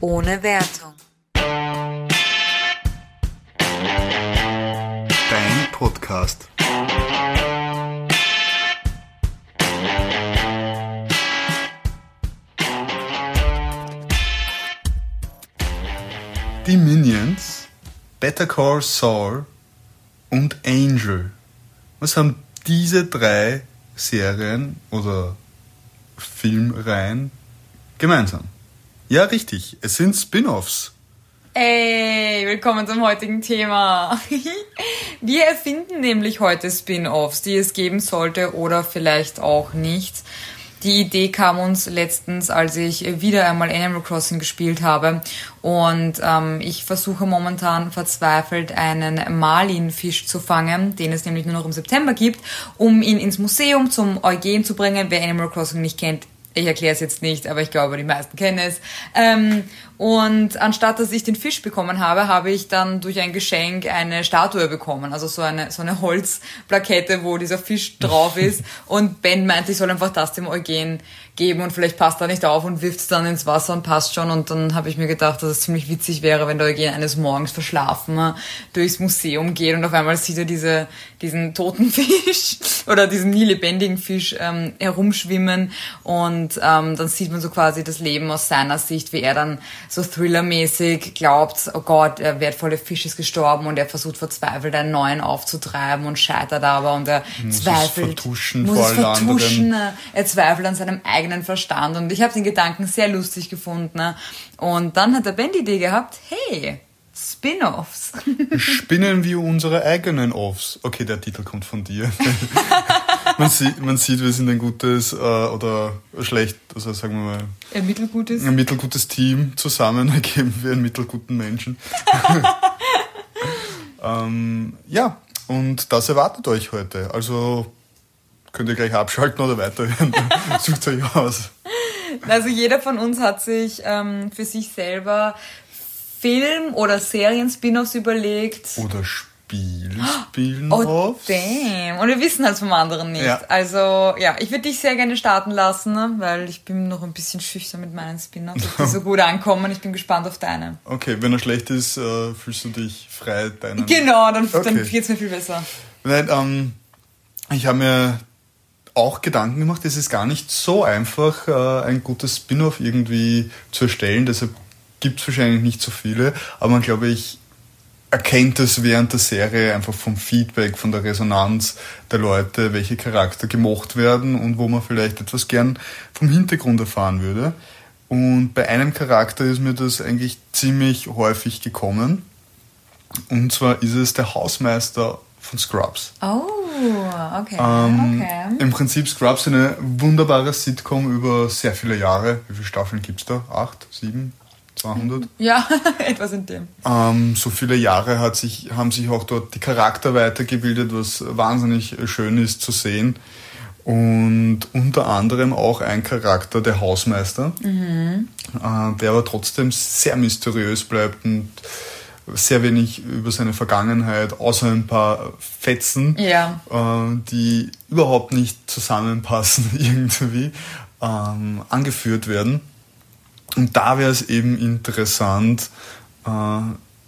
ohne Wertung. Dein Podcast. Die Minions, Better Call Saul und Angel. Was haben diese drei Serien oder Filmreihen gemeinsam? Ja, richtig. Es sind Spin-offs. Ey, willkommen zum heutigen Thema. Wir erfinden nämlich heute Spin-offs, die es geben sollte oder vielleicht auch nicht. Die Idee kam uns letztens, als ich wieder einmal Animal Crossing gespielt habe und ähm, ich versuche momentan verzweifelt einen Marlinfisch zu fangen, den es nämlich nur noch im September gibt, um ihn ins Museum zum Eugen zu bringen. Wer Animal Crossing nicht kennt, ich erkläre es jetzt nicht, aber ich glaube, die meisten kennen es. Ähm, und anstatt dass ich den Fisch bekommen habe, habe ich dann durch ein Geschenk eine Statue bekommen. Also so eine, so eine Holzplakette, wo dieser Fisch drauf ist. und Ben meinte, ich soll einfach das dem Eugen geben und vielleicht passt er nicht auf und wirft es dann ins Wasser und passt schon. Und dann habe ich mir gedacht, dass es ziemlich witzig wäre, wenn der Eugen eines Morgens verschlafen durchs Museum geht und auf einmal sieht er diese, diesen toten Fisch oder diesen nie lebendigen Fisch ähm, herumschwimmen und ähm, dann sieht man so quasi das Leben aus seiner Sicht, wie er dann so thrillermäßig glaubt, oh Gott, der wertvolle Fisch ist gestorben und er versucht verzweifelt einen neuen aufzutreiben und scheitert aber und er Muss zweifelt. es vertuschen muss es vertuschen. anderen. Er zweifelt an seinem eigenen Verstand und ich habe den Gedanken sehr lustig gefunden. ne? Und dann hat der Ben die Idee gehabt, hey, Spin-offs. Spinnen wir unsere eigenen Offs. Okay, der Titel kommt von dir. man, sieht, man sieht, wir sind ein gutes äh, oder schlecht, also sagen wir mal, Ein mittelgutes. ein mittelgutes Team zusammen ergeben wir einen mittelguten Menschen. ähm, ja, und das erwartet euch heute. Also könnt ihr gleich abschalten oder weiterhören. Sucht euch aus. Also jeder von uns hat sich ähm, für sich selber Film- oder Serien-Spin-offs überlegt. Oder Spiel spielen Oh, damn. Und wir wissen halt vom anderen nicht. Ja. Also, ja, ich würde dich sehr gerne starten lassen, weil ich bin noch ein bisschen schüchtern mit meinen Spin-offs, die so gut ankommen. Ich bin gespannt auf deine. Okay, wenn er schlecht ist, äh, fühlst du dich frei deinen. Genau, dann, dann Okay. geht's mir viel besser. Nein, ähm, ich habe mir auch Gedanken gemacht, es ist gar nicht so einfach, äh, ein gutes Spin-off irgendwie zu erstellen. Deshalb gibt es wahrscheinlich nicht so viele. Aber man, glaube ich, erkennt es während der Serie einfach vom Feedback, von der Resonanz der Leute, welche Charakter gemocht werden und wo man vielleicht etwas gern vom Hintergrund erfahren würde. Und bei einem Charakter ist mir das eigentlich ziemlich häufig gekommen. Und zwar ist es der Hausmeister von Scrubs. Oh, okay, Ähm, okay. Im Prinzip Scrubs eine wunderbare Sitcom über sehr viele Jahre. Wie viele Staffeln gibt's da? Acht? Sieben? 200? Ja, etwas in dem. Ähm, so viele Jahre hat sich, haben sich auch dort die Charakter weitergebildet, was wahnsinnig schön ist zu sehen. Und unter anderem auch ein Charakter, der Hausmeister, äh, der aber trotzdem sehr mysteriös bleibt und sehr wenig über seine Vergangenheit, außer ein paar Fetzen, Ja. äh, die überhaupt nicht zusammenpassen irgendwie, ähm, angeführt werden. Und da wäre es eben interessant, äh,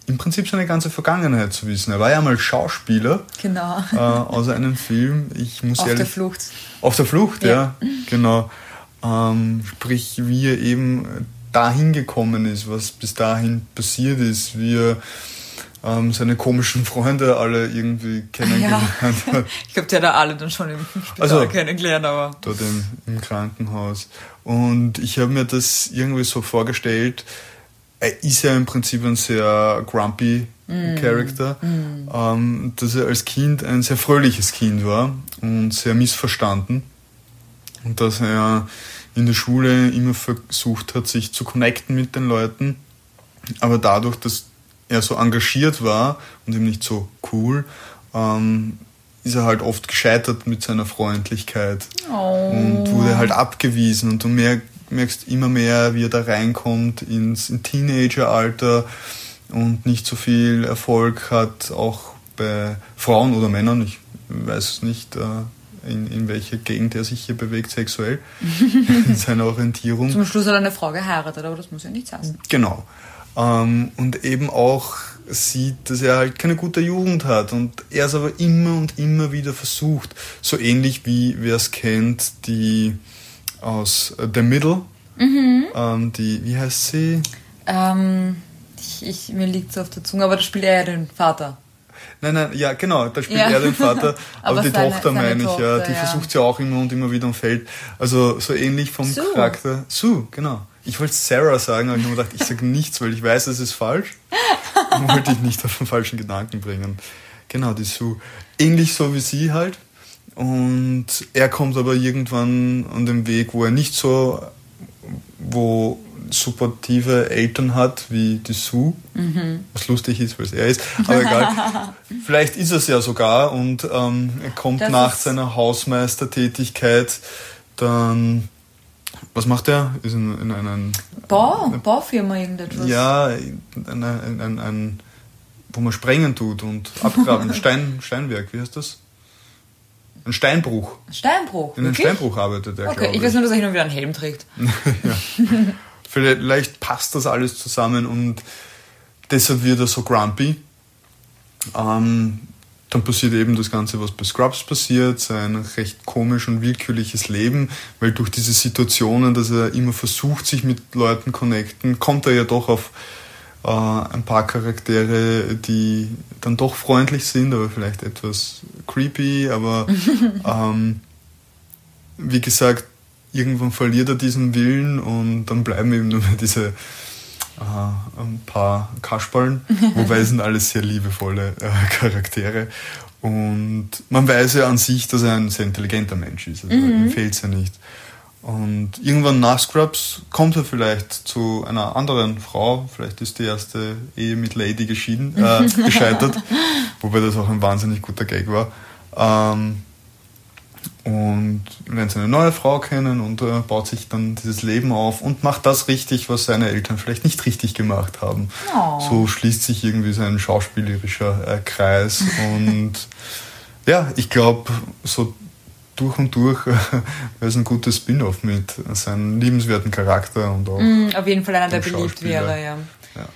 im Prinzip seine ganze Vergangenheit zu wissen. Er war ja mal Schauspieler Genau. äh, aus einem Film. Ich muss Auf ehrlich, der Flucht. Auf der Flucht, ja, Ja. genau. Ähm, sprich, wie er eben dahin gekommen ist, was bis dahin passiert ist, wie er ähm, seine komischen Freunde alle irgendwie kennengelernt hat. Ich glaube, der hat alle dann schon im Spital Also- kennengelernt, aber. dort im, im Krankenhaus. Und ich habe mir das irgendwie so vorgestellt, er ist ja im Prinzip ein sehr grumpy Character, Ähm, dass er als Kind ein sehr fröhliches Kind war und sehr missverstanden. Und dass er in der Schule immer versucht hat, sich zu connecten mit den Leuten. Aber dadurch, dass er so engagiert war und eben nicht so cool, ähm, ist er halt oft gescheitert mit seiner Freundlichkeit Oh. und wurde halt abgewiesen und du mer merkst immer mehr, wie er da reinkommt ins in Teenageralter und nicht so viel Erfolg hat, auch bei Frauen oder Männern, ich weiß nicht, äh, in, in welcher Gegend er sich hier bewegt sexuell, in seiner Orientierung. Zum Schluss hat er eine Frau geheiratet, aber das muss ja nichts heißen. Genau. Ähm, und eben auch sieht, dass er halt keine gute Jugend hat und er es aber immer und immer wieder versucht. So ähnlich wie wer es kennt, die aus The Middle, Mhm. ähm, die, wie heißt sie? Ähm, ich, ich, mir liegt es auf der Zunge, aber da spielt er ja den Vater. Nein, nein, ja, genau, da spielt Ja. er den Vater, aber, Aber die seine- Tochter seine meine ich, ja, Tochter, die ja. versucht sie auch immer und immer wieder und fällt. Also so ähnlich vom Sue. Charakter. Sue, genau. Ich wollte Sarah sagen, aber ich habe mir gedacht, ich sage nichts, weil ich weiß, es ist falsch. Und wollte ich nicht auf den falschen Gedanken bringen. Genau, die Sue. Ähnlich so wie sie halt. Und er kommt aber irgendwann an den Weg, wo er nicht so, wo supportive Eltern hat wie die Sue, was lustig ist, weil es er ist, aber egal. Vielleicht ist es ja sogar und ähm, er kommt Das nach seiner Hausmeistertätigkeit dann, was macht er? Ist in, in einen, Bau, Baufirma irgendetwas. ja, in ein, ein, ein, wo man sprengen tut und abgraben, Stein, Steinwerk, wie heißt das? Ein Steinbruch. Steinbruch. In einem? Steinbruch arbeitet er, Okay, glaube ich weiß nur, dass er hin und wieder einen Helm trägt. Vielleicht passt das alles zusammen und deshalb wird er so grumpy. Ähm, dann passiert eben das Ganze, was bei Scrubs passiert, sein recht komisch und willkürliches Leben, weil durch diese Situationen, dass er immer versucht, sich mit Leuten connecten, kommt er ja doch auf äh, ein paar Charaktere, die dann doch freundlich sind, aber vielleicht etwas creepy, aber ähm, wie gesagt, irgendwann verliert er diesen Willen und dann bleiben eben nur mehr diese äh, ein paar Kasperln, wobei es sind alles sehr liebevolle äh, Charaktere. Und man weiß ja an sich, dass er ein sehr intelligenter Mensch ist. Also ihm fehlt ja nicht. Und irgendwann nach Scrubs kommt er vielleicht zu einer anderen Frau. Vielleicht ist die erste Ehe mit Lady geschieden, äh, gescheitert. Wobei das auch ein wahnsinnig guter Gag war. Ähm, und lernt seine neue Frau kennen und äh, baut sich dann dieses Leben auf und macht das richtig, was seine Eltern vielleicht nicht richtig gemacht haben. Oh. So schließt sich irgendwie sein schauspielerischer äh, Kreis und ja, ich glaube, so durch und durch äh, wäre es ein gutes Spin-off mit seinem liebenswerten Charakter und auch Mm, auf jeden Fall einer, der beliebt wäre, ja. Ja.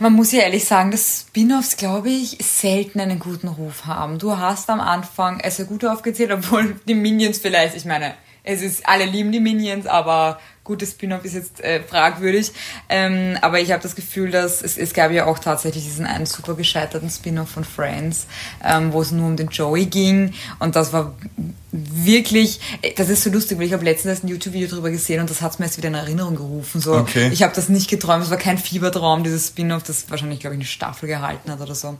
Man muss ja ehrlich sagen, dass Spin-offs, glaube ich, selten einen guten Ruf haben. Du hast am Anfang es sehr gut aufgezählt, obwohl die Minions vielleicht, ich meine, es ist, alle lieben die Minions, aber gutes Spin-off ist jetzt äh, fragwürdig. Ähm, aber ich habe das Gefühl, dass es, es gab ja auch tatsächlich diesen einen super gescheiterten Spin-off von Friends, ähm, wo es nur um den Joey ging. Und das war wirklich, äh, das ist so lustig, weil ich habe letztens ein YouTube-Video drüber gesehen und das hat mir jetzt wieder in Erinnerung gerufen. So, Okay. Ich habe das nicht geträumt, es war kein Fiebertraum, dieses Spin-off, das wahrscheinlich, glaube ich, eine Staffel gehalten hat oder so.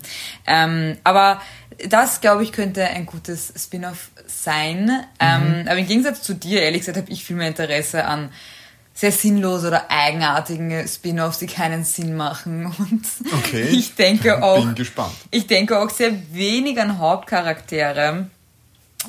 Ähm, aber das, glaube ich, könnte ein gutes Spin-off sein. Ähm, aber im Gegensatz zu dir, ehrlich gesagt, habe ich viel mehr Interesse an sehr sinnlose oder eigenartigen Spin-offs, die keinen Sinn machen. Und Okay. ich denke auch, Bin gespannt. ich denke auch sehr wenig an Hauptcharaktere.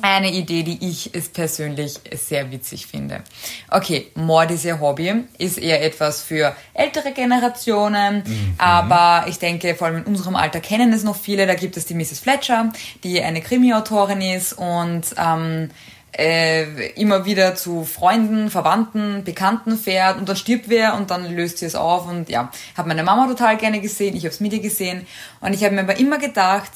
Eine Idee, die ich es persönlich sehr witzig finde. Okay, Mord ist ihr Hobby, ist eher etwas für ältere Generationen, aber ich denke, vor allem in unserem Alter kennen es noch viele. Da gibt es die Mrs. Fletcher, die eine Krimi-Autorin ist und ähm, äh, immer wieder zu Freunden, Verwandten, Bekannten fährt und dann stirbt wer und dann löst sie es auf und ja, habe meine Mama total gerne gesehen, ich habe es mit ihr gesehen und ich habe mir aber immer gedacht,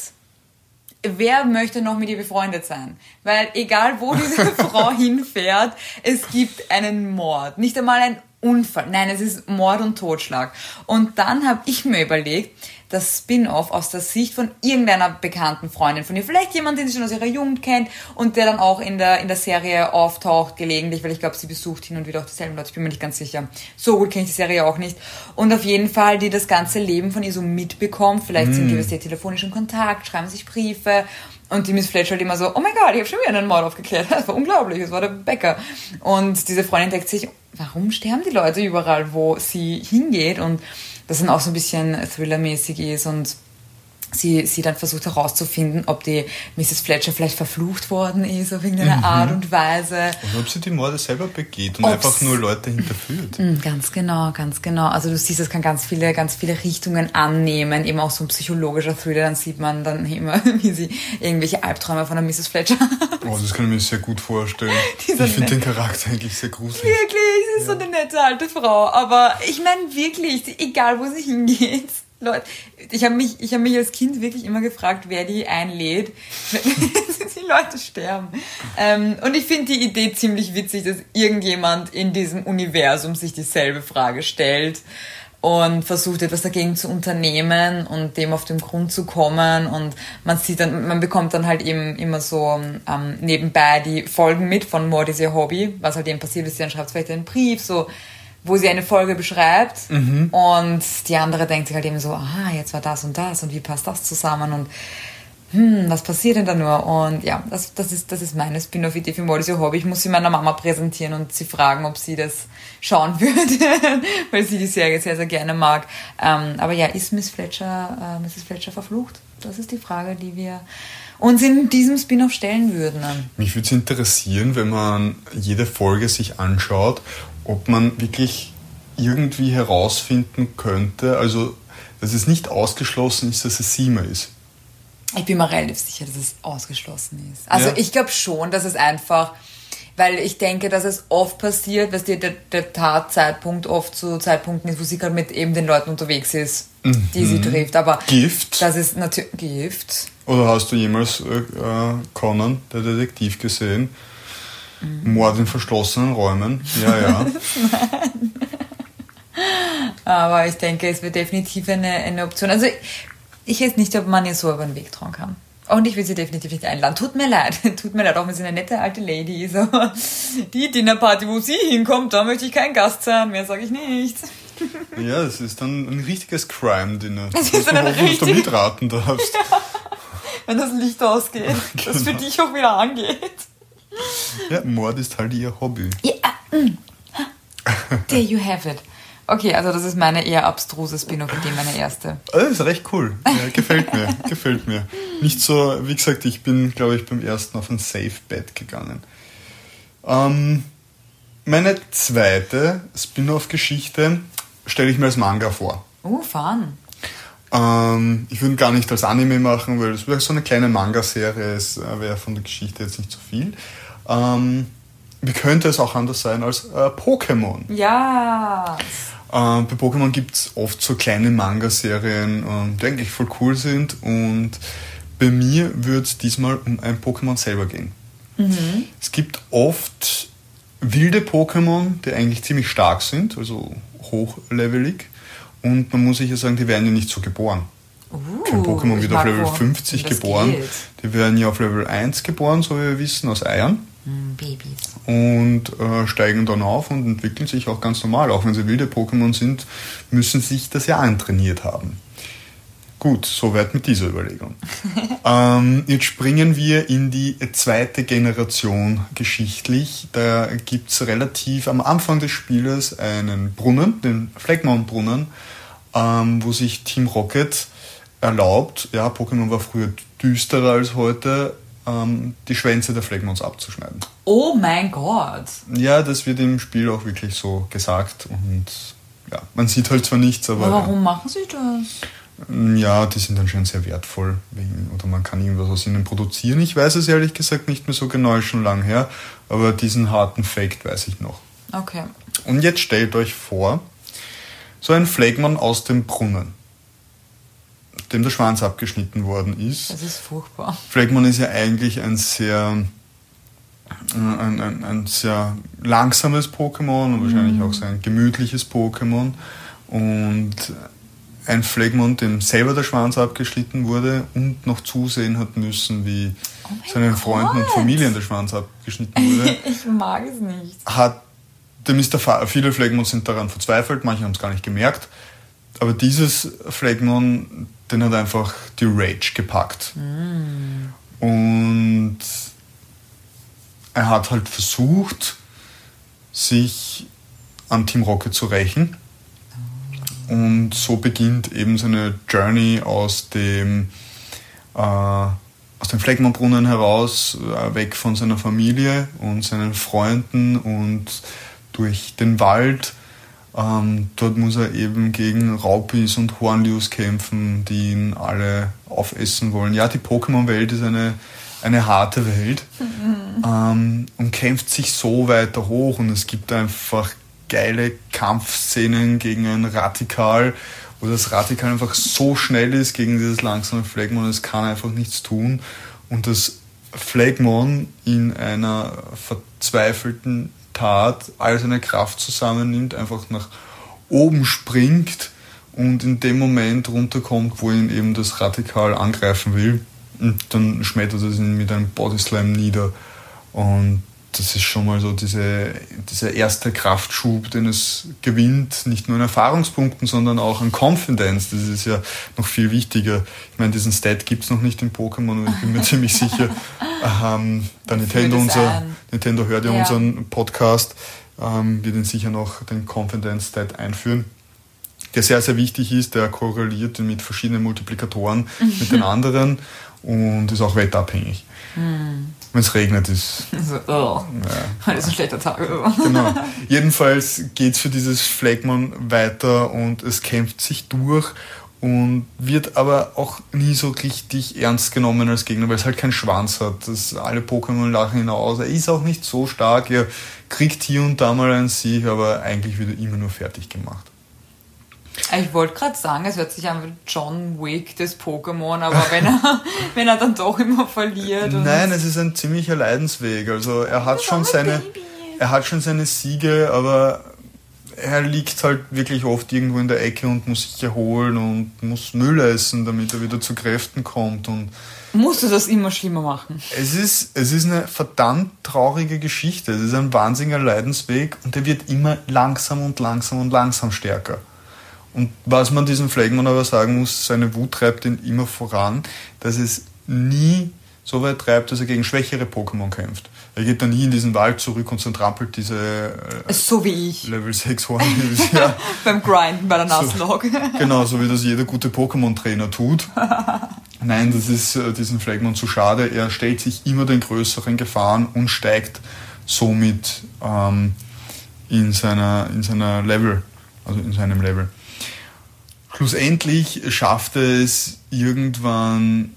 wer möchte noch mit ihr befreundet sein? Weil egal wo diese Frau hinfährt, es gibt einen Mord. Nicht einmal ein Unfall. Nein, es ist Mord und Totschlag. Und dann habe ich mir überlegt, das Spin-off aus der Sicht von irgendeiner bekannten Freundin von ihr, vielleicht jemand, den sie schon aus ihrer Jugend kennt und der dann auch in der, in der Serie auftaucht, gelegentlich, weil ich glaube, sie besucht hin und wieder auch dieselben Leute, ich bin mir nicht ganz sicher. So gut kenne ich die Serie auch nicht. Und auf jeden Fall, die das ganze Leben von ihr so mitbekommt, vielleicht sind die, was die telefonisch in Kontakt, schreiben sich Briefe und die Miss Fletcher halt immer so, oh mein Gott, ich habe schon wieder einen Mord aufgeklärt. Das war unglaublich, das war der Bäcker. Und diese Freundin denkt sich, warum sterben die Leute überall, wo sie hingeht? Und das dann auch so ein bisschen thrillermäßig ist und sie, sie dann versucht herauszufinden, ob die Mrs. Fletcher vielleicht verflucht worden ist auf irgendeine mhm. Art und Weise. Und ob sie die Morde selber begeht und Ob's, einfach nur Leute hinterführt. Mm, ganz genau, ganz genau. Also du siehst, es kann ganz viele, ganz viele Richtungen annehmen, eben auch so ein psychologischer Thriller, dann sieht man dann immer, wie sie irgendwelche Albträume von der Mrs. Fletcher hat. Oh, das kann ich mir sehr gut vorstellen. ich finde den Charakter eigentlich sehr gruselig. Wirklich, sie ist ja. so eine nette alte Frau. Aber ich meine wirklich, egal wo sie hingeht, Leute, ich habe mich, hab mich als Kind wirklich immer gefragt, wer die einlädt, wenn die Leute sterben. Ähm, und ich finde die Idee ziemlich witzig, dass irgendjemand in diesem Universum sich dieselbe Frage stellt und versucht etwas dagegen zu unternehmen und dem auf den Grund zu kommen und man sieht dann, man bekommt dann halt eben immer so ähm, nebenbei die Folgen mit von Mord is your Hobby, was halt eben passiert ist, dann schreibt vielleicht einen Brief, so wo sie eine Folge beschreibt mhm. und die andere denkt sich halt eben so, aha, jetzt war das und das und wie passt das zusammen und hm, was passiert denn da nur? Und ja, das, das, ist, das ist meine Spin-off-Idee für Molly so Hobby. Ich muss sie meiner Mama präsentieren und sie fragen, ob sie das schauen würde, weil sie die Serie sehr, sehr gerne mag. Ähm, aber ja, ist Miss Fletcher, äh, Mrs. Fletcher verflucht? Das ist die Frage, die wir uns in diesem Spin-off stellen würden. Mich würde es interessieren, wenn man jede Folge sich anschaut ob man wirklich irgendwie herausfinden könnte, also dass es nicht ausgeschlossen ist, dass es Sima ist. Ich bin mir relativ sicher, dass es ausgeschlossen ist. Also ja. ich glaube schon, dass es einfach, weil ich denke, dass es oft passiert, dass der, der Tatzeitpunkt oft zu Zeitpunkten ist, wo sie gerade mit eben den Leuten unterwegs ist, mhm. die sie mhm. trifft. Aber Gift. Das ist natürlich Gift. Oder hast du jemals äh, Conan, der Detektiv, gesehen? Mhm. Mord in verschlossenen Räumen. Ja, ja. Nein. Aber ich denke, es wird definitiv eine, eine Option. Also ich weiß nicht, ob man ihr so über den Weg trauen kann. Und ich will sie definitiv nicht einladen. Tut mir leid. Tut mir leid, auch wenn sie eine nette alte Lady ist. Aber die Dinnerparty, wo sie hinkommt, da möchte ich kein Gast sein. Mehr sage ich nicht. Ja, es ist dann ein richtiges Crime-Dinner. Es ist ein hoffen, dass du mitraten darfst. Ja. Wenn das Licht ausgeht, genau. das für dich auch wieder angeht. Ja, Mord ist halt ihr Hobby. Ja, mm. There you have it. Okay, also das ist meine eher abstruse Spin-off-Idee, meine erste. Das ist recht cool. Ja, gefällt mir, gefällt mir. Nicht so, wie gesagt, ich bin, glaube ich, beim ersten auf ein Safe-Bet gegangen. Ähm, meine zweite Spin-off-Geschichte stelle ich mir als Manga vor. Oh, fun. Ähm, ich würde gar nicht als Anime machen, weil es wäre so eine kleine Manga-Serie, es äh, wäre von der Geschichte jetzt nicht so viel. Ähm, wie könnte es auch anders sein als äh, Pokémon? Ja. Äh, bei Pokémon gibt es oft so kleine Manga-Serien, äh, die eigentlich voll cool sind. Und bei mir wird es diesmal um ein Pokémon selber gehen. Mhm. Es gibt oft wilde Pokémon, die eigentlich ziemlich stark sind, also hochlevelig. Und man muss sich ja sagen, die werden ja nicht so geboren. Uh, Kein Pokémon wird auf Level 50 geboren. Geht. Die werden ja auf Level 1 geboren, so wie wir wissen, aus Eiern. Babys. Und äh, steigen dann auf und entwickeln sich auch ganz normal. Auch wenn sie wilde Pokémon sind, müssen sie sich das ja antrainiert haben. Gut, soweit mit dieser Überlegung. ähm, jetzt springen wir in die zweite Generation geschichtlich. Da gibt es relativ am Anfang des Spieles einen Brunnen, den Fleckmount-Brunnen, ähm, wo sich Team Rocket erlaubt, ja, Pokémon war früher düsterer als heute, ähm, die Schwänze der Flegmons abzuschneiden. Oh mein Gott! Ja, das wird im Spiel auch wirklich so gesagt und ja, man sieht halt zwar nichts, aber. aber warum ja. machen sie das? Ja, die sind dann schon sehr wertvoll. Oder man kann irgendwas aus ihnen produzieren. Ich weiß es ehrlich gesagt nicht mehr so genau, ist schon lang her. Aber diesen harten Fakt weiß ich noch. Okay. Und jetzt stellt euch vor, so ein Flagmon aus dem Brunnen dem der Schwanz abgeschnitten worden ist. Das ist furchtbar. Flagmon ist ja eigentlich ein sehr, äh, ein, ein, ein sehr langsames Pokémon und wahrscheinlich auch sehr ein gemütliches Pokémon. Und ein Flagmon, dem selber der Schwanz abgeschnitten wurde und noch zusehen hat müssen, wie oh seinen Freunden und Familien der Schwanz abgeschnitten wurde. ich mag es nicht. Hat, dem ist der viele Flagmons sind daran verzweifelt, manche haben es gar nicht gemerkt. Aber dieses Flagmon, den hat einfach die Rage gepackt. Mm. Und er hat halt versucht, sich an Team Rocket zu rächen. und so beginnt eben seine Journey aus dem, äh, aus dem Fleckmannbrunnen heraus, äh, weg von seiner Familie und seinen Freunden und durch den Wald. Ähm, dort muss er eben gegen Raupis und Hornlius kämpfen, die ihn alle aufessen wollen. Ja, die Pokémon-Welt ist eine, eine harte Welt mhm. ähm, und kämpft sich so weiter hoch und es gibt einfach geile Kampfszenen gegen ein Radikal, wo das Radikal einfach so schnell ist gegen dieses langsame Flagmon, es kann einfach nichts tun. Und das Flagmon in einer verzweifelten Tat all seine Kraft zusammennimmt, einfach nach oben springt und in dem Moment runterkommt, wo ihn eben das Radikal angreifen will. Und dann schmettert es ihn mit einem Bodyslam nieder. Und das ist schon mal so diese, dieser erste Kraftschub, den es gewinnt, nicht nur an Erfahrungspunkten, sondern auch an Confidence. Das ist ja noch viel wichtiger. Ich meine, diesen Stat gibt es noch nicht in Pokémon und ich bin mir ziemlich sicher, ähm, der Nintendo, unser, Nintendo hört ja, ja. unseren Podcast, ähm, wird ihn sicher noch den Confidence Stat einführen der sehr, sehr wichtig ist, der korreliert mit verschiedenen Multiplikatoren mit den anderen und ist auch wetterabhängig. Hm. Wenn es regnet, ist. Also, oh. ja. ist ein schlechter Tag. genau. Jedenfalls geht es für dieses Flagmon weiter und es kämpft sich durch und wird aber auch nie so richtig ernst genommen als Gegner, weil es halt keinen Schwanz hat. Das, alle Pokémon lachen ihn aus. Er ist auch nicht so stark. Er kriegt hier und da mal einen Sieg, aber eigentlich wird er immer nur fertig gemacht. Ich wollte gerade sagen, es hört sich an wie John Wick des Pokémon, aber wenn er, wenn er dann doch immer verliert. Nein, es ist ein ziemlicher Leidensweg. Also er hat schon seine, er hat schon seine Siege, aber er liegt halt wirklich oft irgendwo in der Ecke und muss sich erholen und muss Müll essen, damit er wieder zu Kräften kommt. Und Musst du das immer schlimmer machen? Es ist, es ist eine verdammt traurige Geschichte. Es ist ein wahnsinniger Leidensweg und der wird immer langsam und langsam und langsam stärker. Und was man diesem Flagman aber sagen muss, seine Wut treibt ihn immer voran, dass es nie so weit treibt, dass er gegen schwächere Pokémon kämpft. Er geht dann nie in diesen Wald zurück und zertrampelt diese äh, so wie ich. Level 6 Hornbills. ja. Beim Grinden bei der Nuzlocke. So, genau, so wie das jeder gute Pokémon-Trainer tut. Nein, das ist äh, diesem Flagmon zu schade. Er stellt sich immer den größeren Gefahren und steigt somit ähm, in, seiner, in seiner Level, also in seinem Level. Schlussendlich schafft er es irgendwann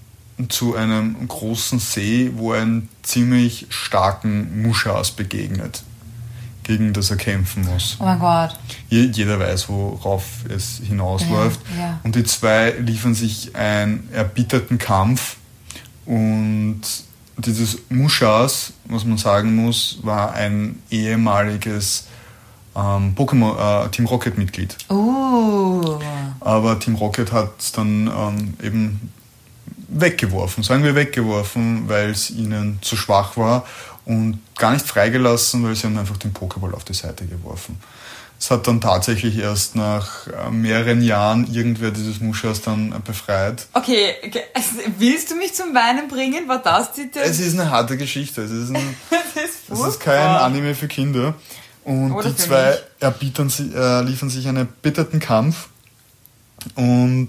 zu einem großen See, wo er einen ziemlich starken Muschas begegnet, gegen das er kämpfen muss. Oh mein Gott. Jeder weiß, worauf es hinausläuft. Ja, ja. Und die zwei liefern sich einen erbitterten Kampf. Und dieses Muschas, was man sagen muss, war ein ehemaliges ähm, Pokémon äh, Team Rocket Mitglied. Oh. Aber Team Rocket hat es dann ähm, eben weggeworfen, sagen wir weggeworfen, weil es ihnen zu schwach war und gar nicht freigelassen, weil sie haben einfach den Pokéball auf die Seite geworfen. Es hat dann tatsächlich erst nach äh, mehreren Jahren irgendwer dieses Muschas dann befreit. Okay, willst du mich zum Weinen bringen? War das die... Es ist eine harte Geschichte. Es ist, ein, ist, es ist kein Anime für Kinder. Und Oder die zwei erbietern, äh, liefern sich einen bitterten Kampf und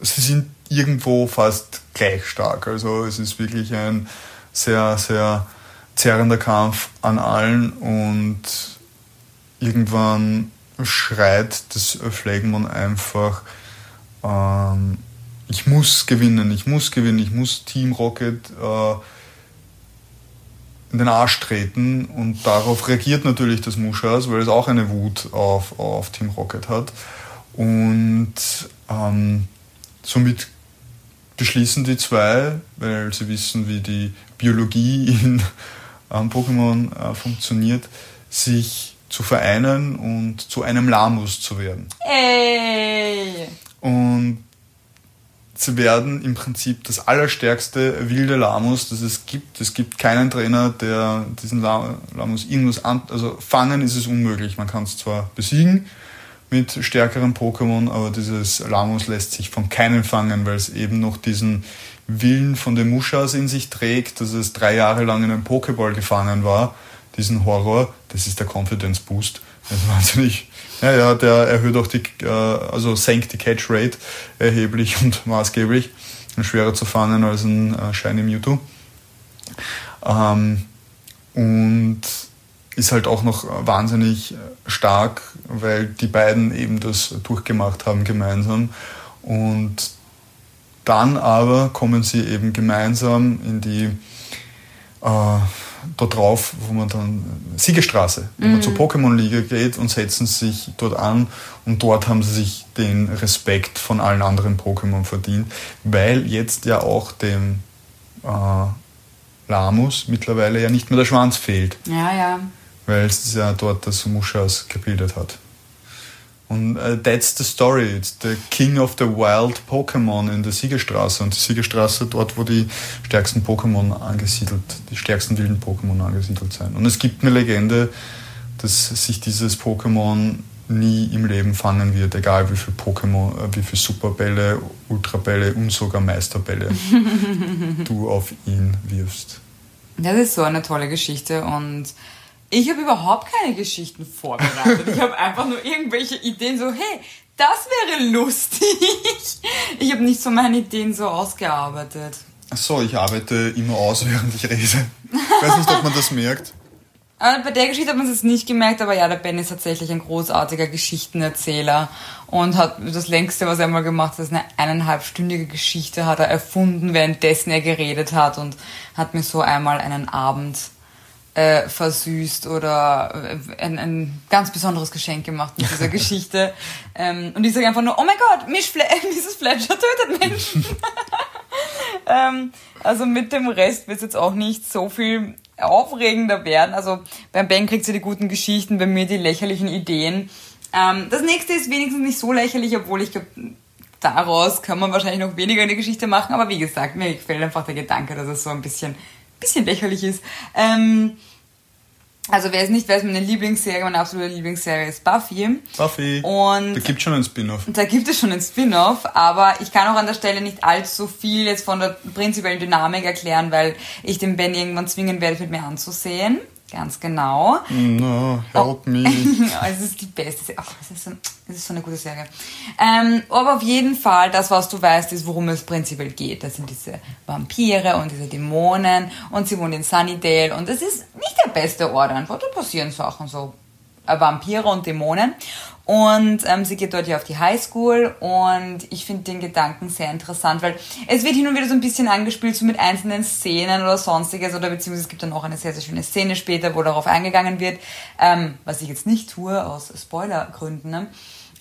sie sind irgendwo fast gleich stark. Also es ist wirklich ein sehr, sehr zerrender Kampf an allen und irgendwann schreit das Flagmon einfach, ähm, ich muss gewinnen, ich muss gewinnen, ich muss Team Rocket äh, in den Arsch treten und darauf reagiert natürlich das Muschas, weil es auch eine Wut auf, auf Team Rocket hat. Und ähm, somit beschließen die zwei, weil sie wissen, wie die Biologie in ähm, Pokémon äh, funktioniert, sich zu vereinen und zu einem Lamus zu werden. Ey! Und sie werden im Prinzip das allerstärkste wilde Lamus, das es gibt. Es gibt keinen Trainer, der diesen Lamus irgendwas an, also fangen ist es unmöglich. Man kann es zwar besiegen mit stärkeren Pokémon, aber dieses Lamus lässt sich von keinem fangen, weil es eben noch diesen Willen von den Mushas in sich trägt, dass es drei Jahre lang in einem Pokéball gefangen war. Diesen Horror, das ist der Confidence Boost Das ist wahnsinnig. Ja, ja, der erhöht auch die, äh, also senkt die Catch Rate erheblich und maßgeblich. Und schwerer zu fangen als ein äh, Shiny Mewtwo. Ähm, und ist halt auch noch wahnsinnig stark, weil die beiden eben das durchgemacht haben gemeinsam. Und dann aber kommen sie eben gemeinsam in die äh, da drauf, wo man dann Siegestraße, wo mhm. man zur Pokémon-Liga geht und setzen sich dort an und dort haben sie sich den Respekt von allen anderen Pokémon verdient, weil jetzt ja auch dem äh, Lamus mittlerweile ja nicht mehr der Schwanz fehlt. Ja, ja. Weil es ja dort das Muschas gebildet hat. Und uh, that's the story. It's the king of the wild Pokémon in der Siegerstraße. Und die Siegerstraße dort, wo die stärksten Pokémon angesiedelt, die stärksten wilden Pokémon angesiedelt sind. Und es gibt eine Legende, dass sich dieses Pokémon nie im Leben fangen wird, egal wie viele Pokémon, äh, wie viele Superbälle, Ultrabälle und sogar Meisterbälle du auf ihn wirfst. Das ist so eine tolle Geschichte und ich habe überhaupt keine Geschichten vorbereitet. Ich habe einfach nur irgendwelche Ideen, so, hey, das wäre lustig. Ich habe nicht so meine Ideen so ausgearbeitet. Ach so, ich arbeite immer aus, während ich rede. Ich weiß nicht, ob man das merkt. Bei der Geschichte hat man es nicht gemerkt, aber ja, der Ben ist tatsächlich ein großartiger Geschichtenerzähler und hat das längste, was er mal gemacht hat, ist eine eineinhalbstündige Geschichte hat er erfunden, währenddessen er geredet hat und hat mir so einmal einen Abend äh, versüßt oder äh, ein, ein ganz besonderes Geschenk gemacht mit dieser Geschichte. Ähm, und ich sage einfach nur, oh mein Gott, Miss Fle Mrs. Fletcher tötet Menschen. ähm, also mit dem Rest wird es jetzt auch nicht so viel aufregender werden. Also beim Ben kriegt sie die guten Geschichten, bei mir die lächerlichen Ideen. Ähm, das nächste ist wenigstens nicht so lächerlich, obwohl ich glaube, daraus kann man wahrscheinlich noch weniger eine Geschichte machen. Aber wie gesagt, mir gefällt einfach der Gedanke, dass es so ein bisschen, bisschen lächerlich ist. Ähm, also wer es nicht weiß, meine Lieblingsserie, meine absolute Lieblingsserie ist Buffy. Buffy. Und da gibt es schon einen Spin-off. Da gibt es schon einen Spin-off, aber ich kann auch an der Stelle nicht allzu viel jetzt von der prinzipiellen Dynamik erklären, weil ich den Ben irgendwann zwingen werde, mit mir anzusehen. Ganz genau. No, help oh. me. es ist die beste Serie. es, ist so, es ist so eine gute Serie. Ähm, aber auf jeden Fall, das, was du weißt, ist, worum es prinzipiell geht. Das sind diese Vampire und diese Dämonen und sie wohnen in Sunnydale und es ist nicht der beste Ort einfach. Da passieren Sachen so. Äh, Vampire und Dämonen. Und ähm, sie geht dort ja auf die Highschool und ich finde den Gedanken sehr interessant, weil es wird hin und wieder so ein bisschen angespielt, so mit einzelnen Szenen oder sonstiges, oder beziehungsweise es gibt dann auch eine sehr, sehr schöne Szene später, wo darauf eingegangen wird, ähm, was ich jetzt nicht tue, aus Spoilergründen. Ne?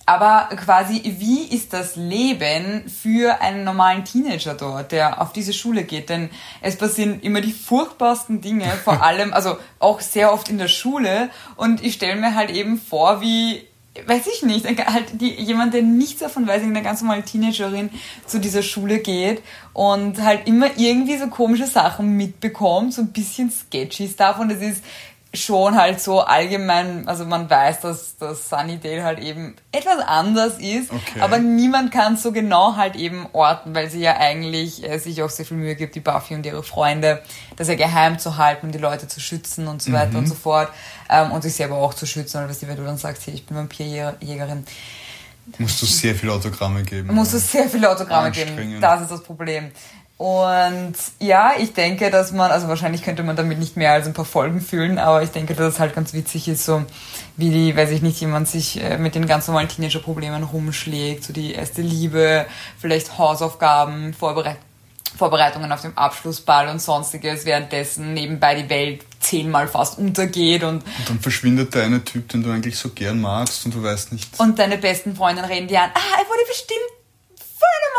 Aber quasi, wie ist das Leben für einen normalen Teenager dort, der auf diese Schule geht? Denn es passieren immer die furchtbarsten Dinge, vor allem, also auch sehr oft in der Schule. Und ich stelle mir halt eben vor, wie weiß ich nicht, halt die, jemand, der nichts davon weiß, eine ganz normale Teenagerin zu dieser Schule geht und halt immer irgendwie so komische Sachen mitbekommt, so ein bisschen sketchy Stuff und es ist schon halt so allgemein, also man weiß, dass, dass Sunnydale halt eben etwas anders ist, okay. aber niemand kann so genau halt eben orten, weil sie ja eigentlich äh, sich auch sehr viel Mühe gibt, die Buffy und ihre Freunde, das ja geheim zu halten, die Leute zu schützen und so weiter mhm. und so fort ähm, und sich selber auch zu schützen, oder was wenn du dann sagst, hey, ich bin Vampirjägerin. Musst du sehr viele Autogramme geben. Musst du sehr viele Autogramme geben, das ist das Problem. Und ja, ich denke, dass man, also wahrscheinlich könnte man damit nicht mehr als ein paar Folgen füllen, aber ich denke, dass es halt ganz witzig ist, so wie die, weiß ich nicht, jemand sich äh, mit den ganz normalen Teenager-Problemen rumschlägt, so die erste Liebe, vielleicht Hausaufgaben, Vorbereit Vorbereitungen auf dem Abschlussball und sonstiges, währenddessen nebenbei die Welt zehnmal fast untergeht und, und dann verschwindet der eine Typ, den du eigentlich so gern magst und du weißt nicht. Und deine besten Freundinnen reden dir an, ah, er wurde bestimmt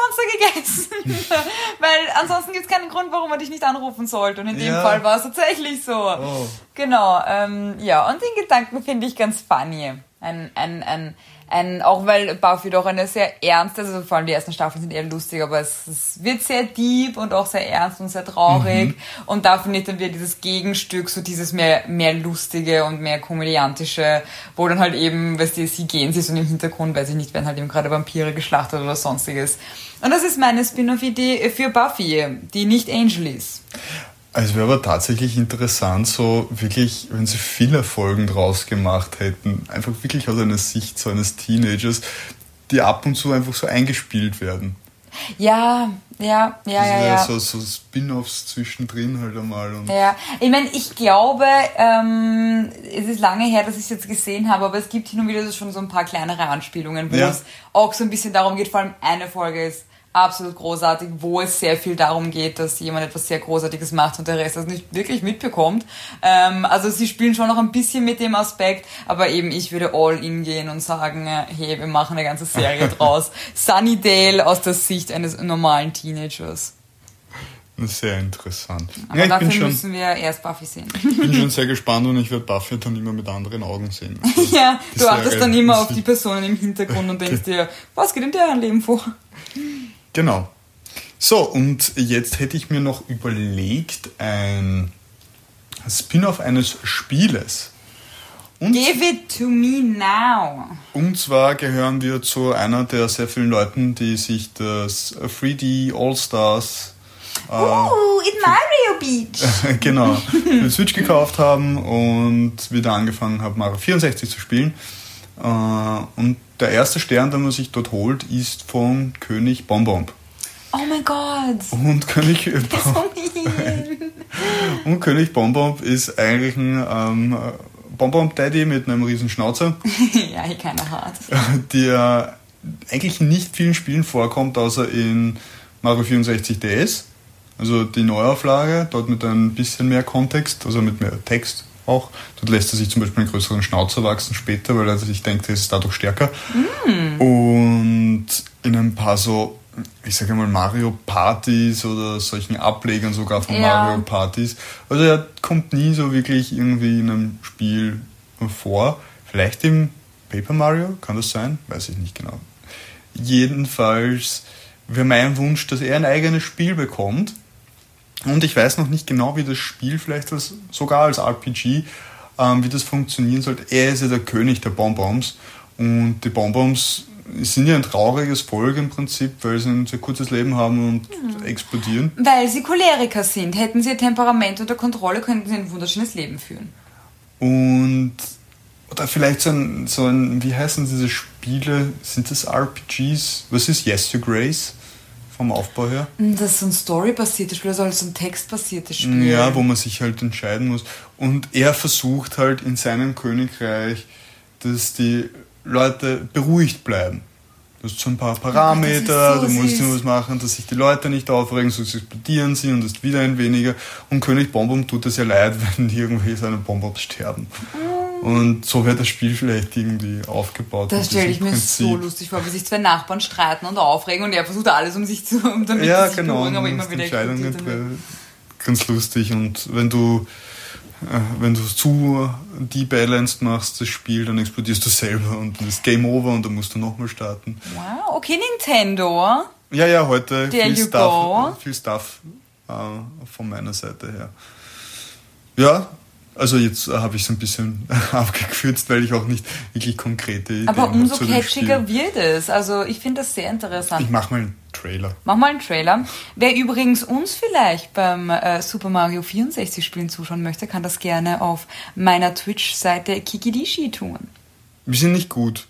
Monster gegessen. Weil ansonsten gibt es keinen Grund, warum man dich nicht anrufen sollte. Und in dem ja. Fall war es tatsächlich so. Oh. Genau, ähm, ja. Und den Gedanken finde ich ganz funny. Ein, ein, ein, ein, auch weil Buffy doch eine sehr ernste, also vor allem die ersten Staffeln sind eher lustig, aber es, es wird sehr deep und auch sehr ernst und sehr traurig. Mhm. Und da finde ich dann wieder dieses Gegenstück, so dieses mehr, mehr lustige und mehr komödiantische, wo dann halt eben, weißt du, sie gehen sie so im Hintergrund, weiß ich nicht, werden halt eben gerade Vampire geschlachtet oder sonstiges. Und das ist meine Spin-off-Idee für Buffy, die nicht Angel ist. Es wäre aber tatsächlich interessant, so wirklich, wenn sie viele Folgen draus gemacht hätten, einfach wirklich aus einer Sicht so eines Teenagers, die ab und zu einfach so eingespielt werden. Ja, ja, ja, ja, ja. So, so Spin-offs zwischendrin halt einmal. Und ja, ich meine, ich glaube, ähm, es ist lange her, dass ich es jetzt gesehen habe, aber es gibt hin und wieder schon so ein paar kleinere Anspielungen, wo Ja. es auch so ein bisschen darum geht, vor allem eine Folge ist absolut großartig, wo es sehr viel darum geht, dass jemand etwas sehr Großartiges macht und der Rest das nicht wirklich mitbekommt. Ähm, also sie spielen schon noch ein bisschen mit dem Aspekt, aber eben ich würde all in gehen und sagen, äh, hey, wir machen eine ganze Serie draus. Sunnydale aus der Sicht eines normalen Teenagers. Sehr interessant. Aber ja, ich bin dafür schon, müssen wir erst Buffy sehen. bin schon sehr gespannt und ich werde Buffy dann immer mit anderen Augen sehen. ja, Die du achtest dann immer auf die Personen im Hintergrund und denkst dir, was geht in deren Leben vor? Genau. So, und jetzt hätte ich mir noch überlegt, ein Spin-off eines Spieles. Und, Give it to me now. und zwar gehören wir zu einer der sehr vielen Leuten, die sich das 3D All-Stars äh, Uh, in Mario Beach. genau, den Switch gekauft haben und wieder angefangen haben, Mario 64 zu spielen. Äh, und der erste Stern, den man sich dort holt, ist von König Bonbomb. Oh mein Gott. Und König, und König Bonbomb ist eigentlich ein ähm, Bonbomb-Daddy mit einem riesen Schnauzer, ja, hier keiner hart. der eigentlich in nicht vielen Spielen vorkommt, außer in Mario 64 DS. Also die Neuauflage, dort mit ein bisschen mehr Kontext, also mit mehr Text auch. Dort lässt er sich zum Beispiel einen größeren Schnauzer wachsen später, weil er sich denkt, er ist dadurch stärker. Und in ein paar so, ich sage mal, Mario-Partys oder solchen Ablegern sogar von Ja. Mario-Partys. Also er kommt nie so wirklich irgendwie in einem Spiel vor. Vielleicht im Paper Mario, kann das sein? Weiß ich nicht genau. Jedenfalls wäre mein Wunsch, dass er ein eigenes Spiel bekommt. Und ich weiß noch nicht genau, wie das Spiel vielleicht als, sogar als RPG, ähm, wie das funktionieren sollte. Er ist ja der König der Bonbons. Und die Bonbons sind ja ein trauriges Volk im Prinzip, weil sie ein sehr kurzes Leben haben und explodieren. Weil sie Choleriker sind. Hätten sie ihr Temperament unter Kontrolle, könnten sie ein wunderschönes Leben führen. Und oder vielleicht so ein, so ein, wie heißen diese Spiele? Sind das RPGs? Was ist Yes to Grace vom Aufbau her? Das ist so ein storybasiertes Spiel, also so ein textbasiertes Spiel. Ja, wo man sich halt entscheiden muss. Und er versucht halt in seinem Königreich, dass die Leute beruhigt bleiben. Du hast so ein paar Parameter, so du musst süß. irgendwas machen, dass sich die Leute nicht aufregen, sonst explodieren sie und ist wieder ein weniger. Und König Bonbon tut es ja leid, wenn irgendwie seine Bonbons sterben. Und so wird das Spiel vielleicht irgendwie aufgebaut. Das stelle ich mir Prinzip. so lustig vor, wie sich zwei Nachbarn streiten und aufregen und er versucht alles, um sich zu, um damit Ja, sich genau. beruhigen, aber immer wieder Entscheidungen treffen. Ganz lustig. Und wenn du, äh, wenn du zu debalanced machst, das Spiel, dann explodierst du selber und dann ist Game Over und dann musst du nochmal starten. Wow, okay, Nintendo. Ja, ja, heute There viel Stuff, go. viel Stuff äh, von meiner Seite her. Ja, also jetzt äh, habe ich es ein bisschen abgekürzt, weil ich auch nicht wirklich konkrete Ideen Aber umso catchiger Spiel. wird es. Also ich finde das sehr interessant. Ich mache mal einen Trailer. Mach mal einen Trailer. Wer übrigens uns vielleicht beim äh, Super Mario 64 Spielen zuschauen möchte, kann das gerne auf meiner Twitch-Seite Kikidishi tun. Wir sind nicht gut,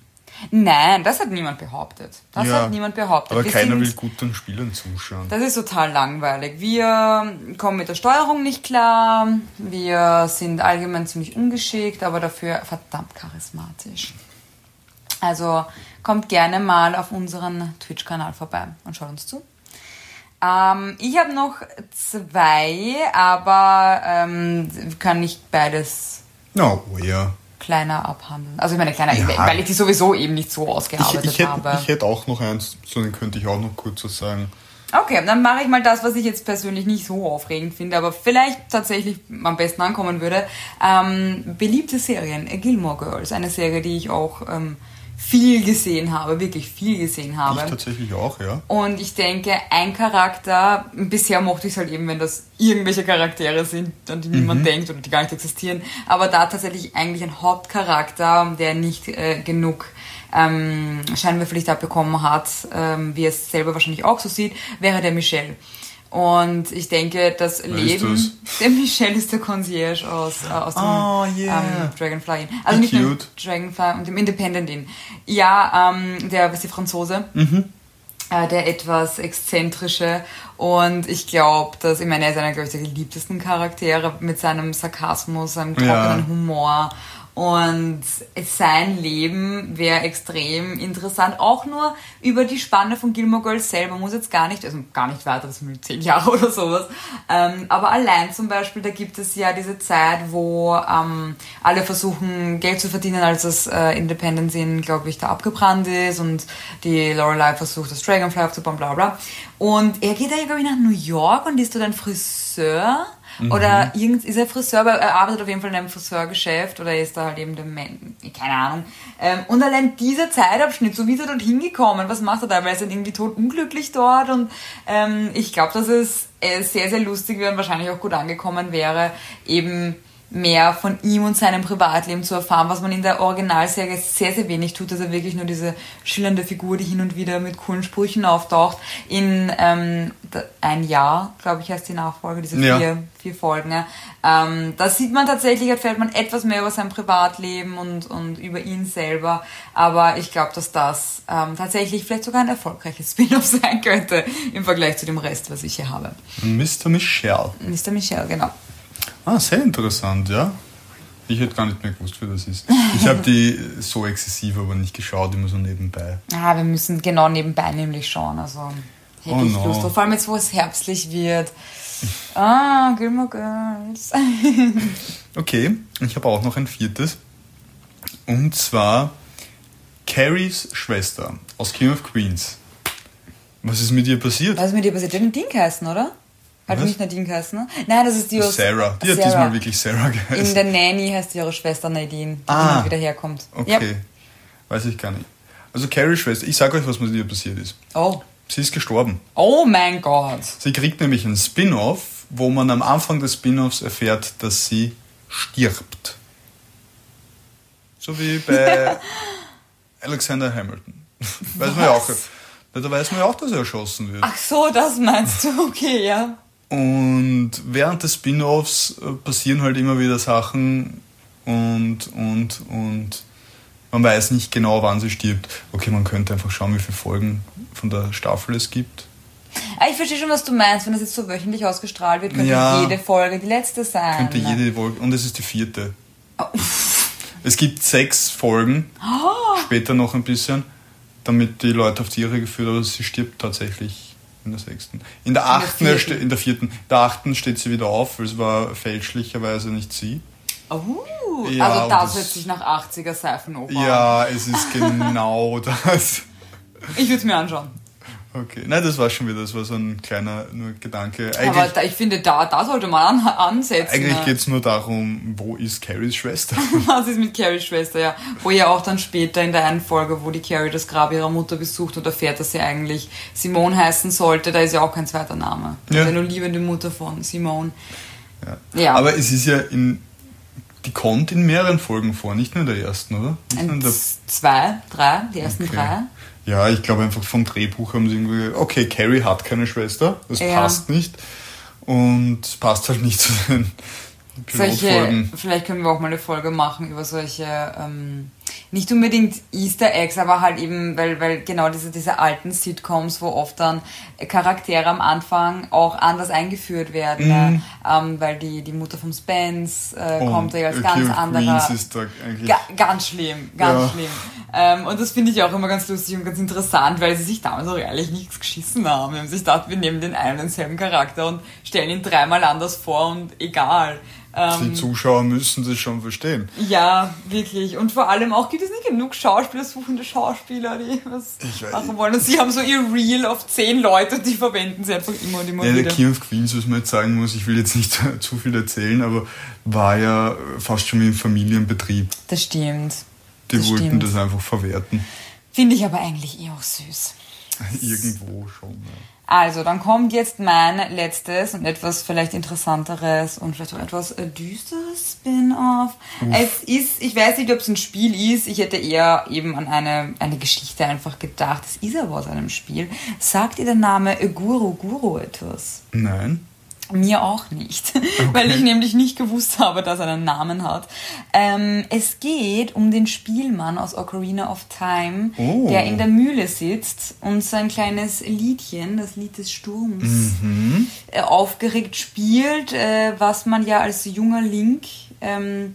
Nein, das hat niemand behauptet. Das Ja, hat niemand behauptet. aber Wir keiner sind- will guten Spielern zuschauen. Das ist total langweilig. Wir kommen mit der Steuerung nicht klar. Wir sind allgemein ziemlich ungeschickt, aber dafür verdammt charismatisch. Also kommt gerne mal auf unseren Twitch-Kanal vorbei und schaut uns zu. Ähm, ich habe noch zwei, aber ähm, kann nicht beides No, oh ja. Kleiner abhandeln. Also ich meine kleiner, Ja. weil ich die sowieso eben nicht so Ich, ausgearbeitet ich, hätte, habe. ich hätte auch noch eins, so den könnte ich auch noch kurz was sagen. Okay, dann mache ich mal das, was ich jetzt persönlich nicht so aufregend finde, aber vielleicht tatsächlich am besten ankommen würde. Ähm, beliebte Serien, Gilmore Girls, eine Serie, die ich auch ähm, viel gesehen habe, wirklich viel gesehen Ich habe. tatsächlich auch, ja. Und ich denke, ein Charakter, bisher mochte ich es halt eben, wenn das irgendwelche Charaktere sind, an die niemand denkt oder die gar nicht existieren, aber da tatsächlich eigentlich ein Hauptcharakter, der nicht äh, genug ähm, Scheinwerferlicht abbekommen hat, ähm, wie es selber wahrscheinlich auch so sieht, wäre der Michelle. Und ich denke, das Wer Leben. ist Der Michelle ist der Concierge aus, äh, aus dem Oh, yeah. ähm, Dragonfly Inn. Also nicht nur. Dragonfly und dem Independent Inn. Ja, ähm, der was die Franzose. Mhm. Äh, der etwas exzentrische und ich glaube, dass, ich meine, er ist einer, glaube ich, der geliebtesten Charaktere mit seinem Sarkasmus, seinem trockenen Ja. Humor und sein Leben wäre extrem interessant, auch nur über die Spanne von Gilmore Girls selber, muss jetzt gar nicht, also gar nicht weiter, das sind zehn Jahre oder sowas, ähm, aber allein zum Beispiel, da gibt es ja diese Zeit, wo ähm, alle versuchen, Geld zu verdienen, als das äh, Independence Inn, glaube ich, da abgebrannt ist und die Lorelei versucht, das Dragonfly aufzubauen, bla bla. Und er geht ja, glaube ich, nach New York und ist dort ein Friseur. Oder irgend, ist er Friseur, aber er arbeitet auf jeden Fall in einem Friseurgeschäft oder ist da halt eben der Man, keine Ahnung. Ähm, und allein dieser Zeitabschnitt, so wie ist er dort hingekommen, was macht er da? Weil er ist dann irgendwie tot unglücklich dort und ähm, ich glaube, dass es äh, sehr, sehr lustig wäre und wahrscheinlich auch gut angekommen wäre, eben mehr von ihm und seinem Privatleben zu erfahren, was man in der Originalserie sehr, sehr wenig tut, dass er wirklich nur diese schillernde Figur, die hin und wieder mit coolen Sprüchen auftaucht, in ähm, ein Jahr, glaube ich, heißt die Nachfolge, diese Ja. vier, vier Folgen. Ja. Ähm, da sieht man tatsächlich, erfährt man etwas mehr über sein Privatleben und, und über ihn selber, aber ich glaube, dass das ähm, tatsächlich vielleicht sogar ein erfolgreiches Spin-off sein könnte im Vergleich zu dem Rest, was ich hier habe. Mr. Michelle. Mr. Michel, genau. Ah, sehr interessant, ja. Ich hätte gar nicht mehr gewusst, wer das ist. Ich habe die so exzessiv aber nicht geschaut, immer so nebenbei. Ah, wir müssen genau nebenbei nämlich schauen. Also hätte Oh ich no. Lust. Vor allem jetzt, wo es herbstlich wird. Ah, Gilmore Girls. Okay, ich habe auch noch ein viertes. Und zwar Carries Schwester aus King of Queens. Was ist mit ihr passiert? Was ist mit dir passiert? Die hat Nadine geheißen, oder? Hat Was? nicht Nadine geheißen, ne? Nein, das ist die aus... Sarah. Die hat Sarah. diesmal wirklich Sarah In geheißen. der Nanny heißt ihre Schwester Nadine, die Ah. immer wieder herkommt. Okay, Ja. weiß ich gar nicht. Also Carries Schwester, ich sage euch, was mit ihr passiert ist. Oh. Sie ist gestorben. Oh mein Gott. Sie kriegt nämlich ein Spin-off, wo man am Anfang des Spin-offs erfährt, dass sie stirbt. So wie bei Alexander Hamilton. Weiß man ja auch. Da weiß man ja auch, dass er erschossen wird. Ach so, das meinst du? Okay, ja. Und während des Spin-offs äh, passieren halt immer wieder Sachen und, und, und man weiß nicht genau, wann sie stirbt. Okay, man könnte einfach schauen, wie viele Folgen von der Staffel es gibt. Ah, ich verstehe schon, was du meinst. Wenn das jetzt so wöchentlich ausgestrahlt wird, könnte Ja. jede Folge die letzte sein. Könnte jede Folge. Und es ist die vierte. Es gibt sechs Folgen, später noch ein bisschen, damit die Leute auf die Irre geführt, aber sie stirbt tatsächlich in der sechsten. In der achten, vierten. ste- in der vierten, in der achten steht sie wieder auf, weil es war fälschlicherweise nicht sie. Oh, Ja, also das das- hört sich nach 80er Seifenoper an. Ja, es ist genau das. Ich würde es mir anschauen. Okay, nein, das war schon wieder, das war so ein kleiner nur Gedanke. Aber Eigentlich, da, ich finde, da, da sollte man an, ansetzen. eigentlich ne? geht es nur darum, wo ist Carries Schwester? Was ist mit Carries Schwester, ja. Wo ja auch dann später in der einen Folge, wo die Carrie das Grab ihrer Mutter besucht und erfährt, dass sie eigentlich Simone heißen sollte, da ist ja auch kein zweiter Name. Ja. Ja. nur liebende Mutter von Simone. Ja. Ja. Aber es ist ja in. Die kommt in mehreren Folgen vor, nicht nur in der ersten, oder? Nicht in der, zwei, drei, die ersten Okay. drei. Ja, ich glaube einfach vom Drehbuch haben sie irgendwie. Okay, Carrie hat keine Schwester, das Ja. passt nicht. Und es passt halt nicht zu den Solche, Pilotfolgen. vielleicht können wir auch mal eine Folge machen über solche, ähm, nicht unbedingt Easter Eggs, aber halt eben, weil, weil genau diese, diese alten Sitcoms, wo oft dann Charaktere am Anfang auch anders eingeführt werden, ne? ähm, weil die, die Mutter vom Spence äh, kommt ja als King ganz anderer. Ist da eigentlich. Ga ganz schlimm, ganz Ja. schlimm. Ähm, und das finde ich auch immer ganz lustig und ganz interessant, weil sie sich damals auch ehrlich nichts geschissen haben. Sie haben sich gedacht, wir nehmen den einen und denselben Charakter und stellen ihn dreimal anders vor und egal. die Ähm, Zuschauer müssen das schon verstehen. ja, wirklich. Und vor allem auch gibt es nicht genug Schauspieler, suchende Schauspieler, die was machen wollen. Und sie haben so ihr Reel auf zehn Leute und die verwenden sie einfach immer und immer Ja, der wieder. King of Queens, was man jetzt sagen muss, ich will jetzt nicht zu viel erzählen, aber war ja fast schon wie ein Familienbetrieb. Das stimmt. Die Das wollten stimmt. das einfach verwerten. Finde ich aber eigentlich eh auch süß. Irgendwo schon. Ja. Also, dann kommt jetzt mein letztes und etwas vielleicht interessanteres und vielleicht auch etwas äh, düsteres Spin-off. Es ist, ich weiß nicht, ob es ein Spiel ist. Ich hätte eher eben an eine, eine Geschichte einfach gedacht. Es ist aber aus einem Spiel. Sagt ihr der Name Guru Guru etwas? Nein. Mir auch nicht, weil ich nämlich nicht gewusst habe, dass er einen Namen hat. Ähm, es geht um den Spielmann aus Ocarina of Time, Oh. der in der Mühle sitzt und sein kleines Liedchen, das Lied des Sturms, äh, aufgeregt spielt, äh, was man ja als junger Link ähm,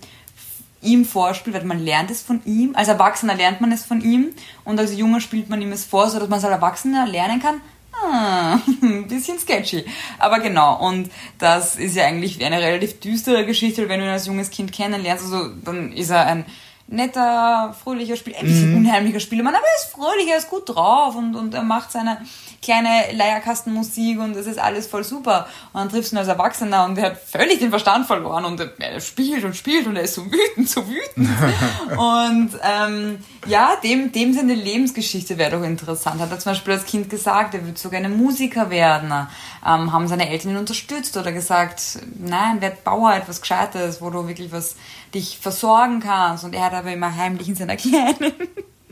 ihm vorspielt, weil man lernt es von ihm. Als Erwachsener lernt man es von ihm und als Junger spielt man ihm es vor, sodass man es als Erwachsener lernen kann. Ah, ein bisschen sketchy. Aber genau, und das ist ja eigentlich eine relativ düstere Geschichte, wenn du ihn als junges Kind kennenlernst, also dann ist er ein netter, fröhlicher Spieler, ein bisschen unheimlicher Spielemann, aber er ist fröhlich, er ist gut drauf und, und er macht seine kleine Leierkastenmusik und das ist alles voll super. Und dann triffst du ihn als Erwachsener und er hat völlig den Verstand verloren und er, er spielt und spielt und er ist so wütend, so wütend. und ähm, ja, dem, dem seine Lebensgeschichte wäre doch interessant. Hat er zum Beispiel als Kind gesagt, er würde so gerne Musiker werden. Ähm, haben seine Eltern ihn unterstützt oder gesagt, nein, werd Bauer, etwas Gescheites, wo du wirklich was dich versorgen kannst. Und er hat aber immer heimlich in seiner kleinen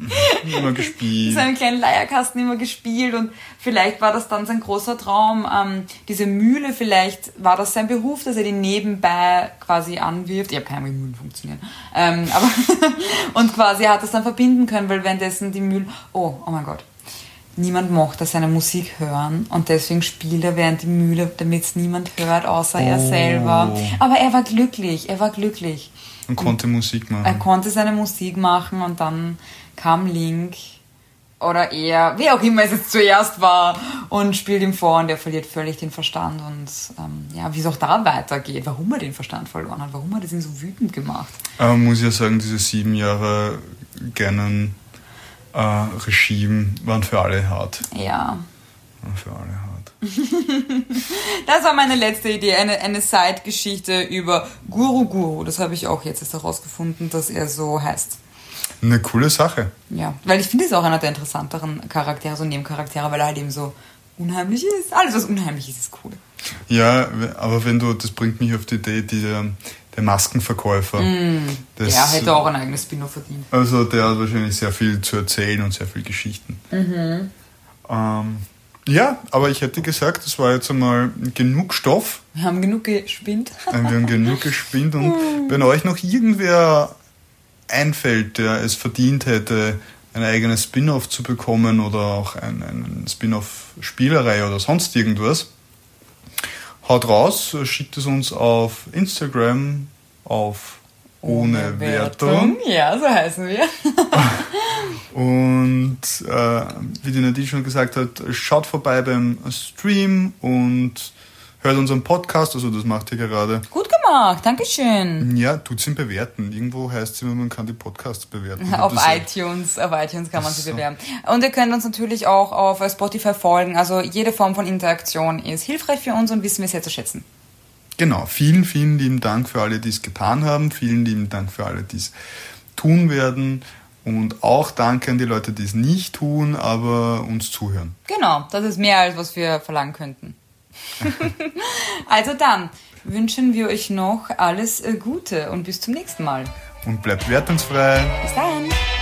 Immer gespielt. seinem kleinen Leierkasten immer gespielt und vielleicht war das dann sein großer Traum. Ähm, diese Mühle, vielleicht war das sein Beruf, dass er die nebenbei quasi anwirft. Ich habe keine Ahnung, wie Mühlen funktionieren. Ähm, aber und quasi er hat das dann verbinden können, weil währenddessen die Mühlen. Oh, oh mein Gott. Niemand mochte seine Musik hören und deswegen spielt er während die Mühle, damit es niemand hört, außer er Oh. selber. Aber er war glücklich, er war glücklich. Und konnte Musik Er machen. konnte seine Musik machen und dann kam Link oder er, wie auch immer es jetzt zuerst war, und spielt ihm vor und er verliert völlig den Verstand und ähm, ja, wie es auch da weitergeht, warum er den Verstand verloren hat, warum hat es ihn so wütend gemacht. Aber man muss ja sagen, diese sieben Jahre Ganon äh, Regime waren für alle hart. Ja, Waren für alle hart. das war meine letzte Idee, eine, eine Side-Geschichte über Guru Guru. Das habe ich auch jetzt erst herausgefunden, dass er so heißt. Eine coole Sache. Ja, weil ich finde, es ist auch einer der interessanteren Charaktere, so Nebencharaktere, weil er halt eben so unheimlich ist. Alles, was unheimlich ist, ist cool. Ja, aber wenn du, das bringt mich auf die Idee, die, der Maskenverkäufer. Das, Mm, Der hätte auch ein eigenes Spin-off verdient. Also der hat wahrscheinlich sehr viel zu erzählen und sehr viel Geschichten. Mhm. Ähm, ja, aber ich hätte gesagt, das war jetzt einmal genug Stoff. Wir haben genug gespinnt. Wir haben genug gespinnt und wenn euch noch irgendwer einfällt, der es verdient hätte, ein eigenes Spin-off zu bekommen oder auch ein, ein Spin-off-Spielerei oder sonst irgendwas, haut raus, schickt es uns auf Instagram auf ohne, Wertung. Ja, so heißen wir. Und äh, wie die Nadine schon gesagt hat, schaut vorbei beim Stream und hört unseren Podcast, also das macht ihr gerade. Gut gemacht, Dankeschön. Ja, tut's ihn bewerten. Irgendwo heißt es immer, man kann die Podcasts bewerten. Auf iTunes, auf iTunes kann man sie So. bewerben. Und ihr könnt uns natürlich auch auf Spotify folgen. Also jede Form von Interaktion ist hilfreich für uns und wissen wir sehr zu schätzen. Genau, vielen, vielen lieben Dank für alle, die es getan haben. Vielen lieben Dank für alle, die es tun werden. Und auch danke an die Leute, die es nicht tun, aber uns zuhören. Genau, das ist mehr als was wir verlangen könnten. also dann wünschen wir euch noch alles äh, Gute und bis zum nächsten Mal. Und bleibt wertungsfrei. Bis dann.